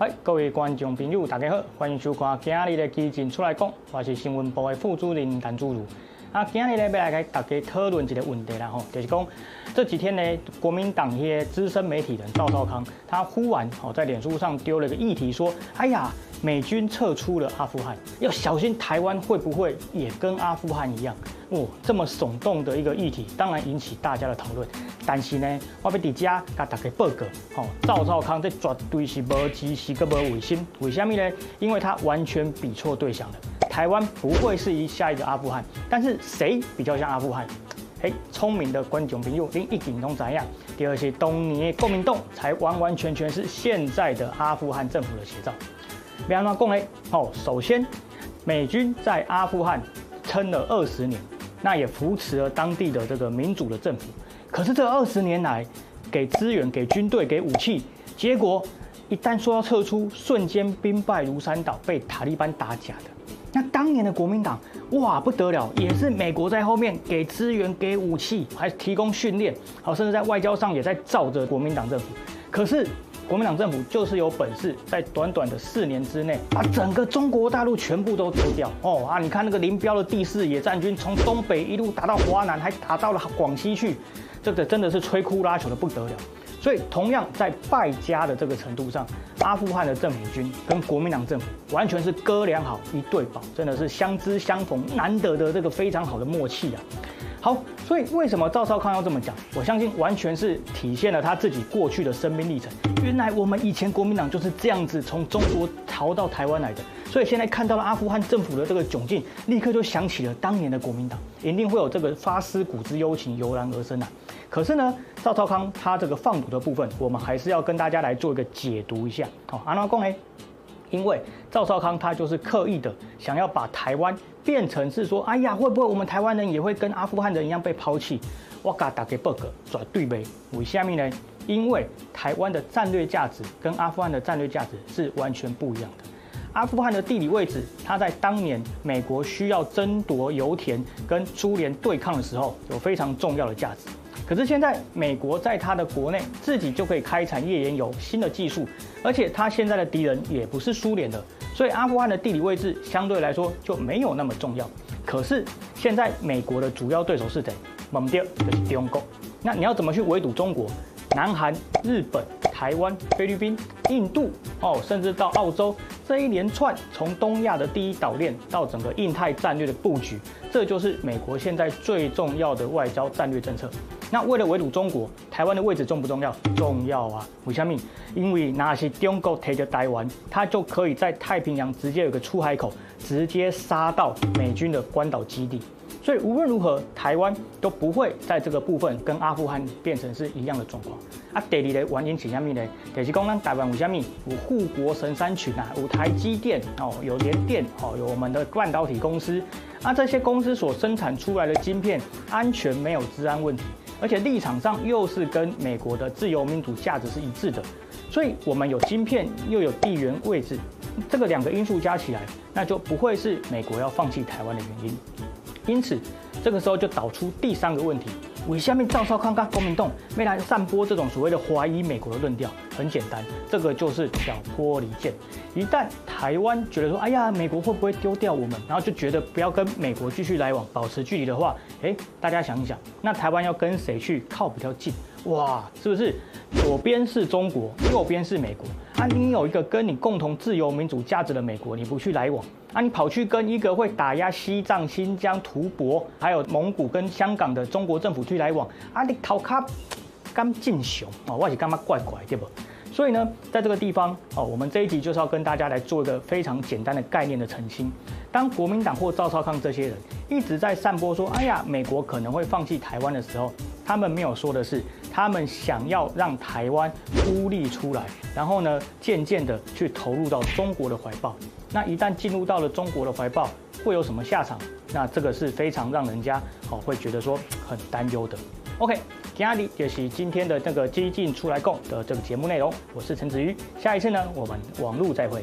嗨，各位观众朋友，大家好，欢迎收看今日的基进出来讲，我是新闻部的副主任陈祖如。啊，今日呢要来给大家讨论一个问题啦吼，就是讲这几天呢，国民党一些资深媒体人赵少康，他忽然哦在脸书上丢了一个议题，说，哎呀，美军撤出了阿富汗，要小心台湾会不会也跟阿富汗一样？哦，这么耸动的一个议题，当然引起大家的讨论。但是呢，我要在这给大家报告，吼，赵少康这绝对是无知识个无卫心。为什么呢？因为他完全比错对象了。台湾不会是一下一个阿富汗，但是谁比较像阿富汗？嘿，聪明的观众朋友，您一定都知样。第二是当年的国民党才完完全全是现在的阿富汗政府的写照。别安怎讲呢？哦，首先，美军在阿富汗撑了二十年，那也扶持了当地的这个民主的政府。可是这二十年来，给资源、给军队、给武器，结果一旦说要撤出，瞬间兵败如山倒，被塔利班打假的。那当年的国民党，哇，不得了，也是美国在后面给资源、给武器，还提供训练，好，甚至在外交上也在罩着国民党政府。可是国民党政府就是有本事，在短短的四年之内，把整个中国大陆全部都丢掉。哦啊，你看那个林彪的第四野战军，从东北一路打到华南，还打到了广西去。这个真的是摧枯拉朽的不得了，所以同样在败家的这个程度上，阿富汗的政府军跟国民党政府完全是哥俩好一对宝，真的是相知相逢，难得的这个非常好的默契啊。好，所以为什么赵少康要这么讲？我相信完全是体现了他自己过去的生命历程。原来我们以前国民党就是这样子从中国逃到台湾来的，所以现在看到了阿富汗政府的这个窘境，立刻就想起了当年的国民党，一定会有这个发思古之幽情油然而生啊。可是呢，赵少康他这个放毒的部分，我们还是要跟大家来做一个解读一下。好，安怎讲呢？因为赵少康他就是刻意的想要把台湾变成是说，哎呀，会不会我们台湾人也会跟阿富汗人一样被抛弃？我给大家报告，绝对没。为下面呢？因为台湾的战略价值跟阿富汗的战略价值是完全不一样的。阿富汗的地理位置，它在当年美国需要争夺油田跟苏联对抗的时候，有非常重要的价值。可是现在，美国在它的国内自己就可以开采页岩油新的技术，而且它现在的敌人也不是苏联的，所以阿富汗的地理位置相对来说就没有那么重要。可是现在美国的主要对手是谁？猛掉就是中国。那你要怎么去围堵中国？南韩、日本、台湾、菲律宾、印度哦，甚至到澳洲这一连串从东亚的第一岛链到整个印太战略的布局，这就是美国现在最重要的外交战略政策。那为了围堵中国，台湾的位置重不重要？重要啊！为什么？因为那是中国提着台湾，它就可以在太平洋直接有个出海口，直接杀到美军的关岛基地。所以无论如何，台湾都不会在这个部分跟阿富汗变成是一样的状况。啊，第二个原因是什么呢？就是讲咱台湾为什么有护国神山群啊？有台积电哦，有联电哦，有我们的半导体公司。那，这些公司所生产出来的晶片安全没有治安问题。而且立场上又是跟美国的自由民主价值是一致的，所以我们有晶片又有地缘位置，这个两个因素加起来，那就不会是美国要放弃台湾的原因。因此，这个时候就导出第三个问题。为下面赵少康跟国民洞没来散播这种所谓的怀疑美国的论调？很简单，这个就是挑拨离间。一旦台湾觉得说，哎呀，美国会不会丢掉我们？然后就觉得不要跟美国继续来往，保持距离的话，哎，大家想一想，那台湾要跟谁去靠比较近？哇，是不是左边是中国，右边是美国？啊，你有一个跟你共同自由民主价值的美国，你不去来往，啊，你跑去跟一个会打压西藏、新疆、吐蕃，还有蒙古跟香港的中国政府去来往，啊，你头壳刚进熊啊，我是干嘛怪怪对不？所以呢，在这个地方哦，我们这一集就是要跟大家来做一个非常简单的概念的澄清。当国民党或赵少康这些人一直在散播说，哎呀，美国可能会放弃台湾的时候，他们没有说的是，他们想要让台湾孤立出来，然后呢，渐渐的去投入到中国的怀抱。那一旦进入到了中国的怀抱，会有什么下场？那这个是非常让人家哦会觉得说很担忧的。OK，今天就是今天的这个激进出来讲的这个节目内容。我是陈子瑜，下一次呢，我们网路再会。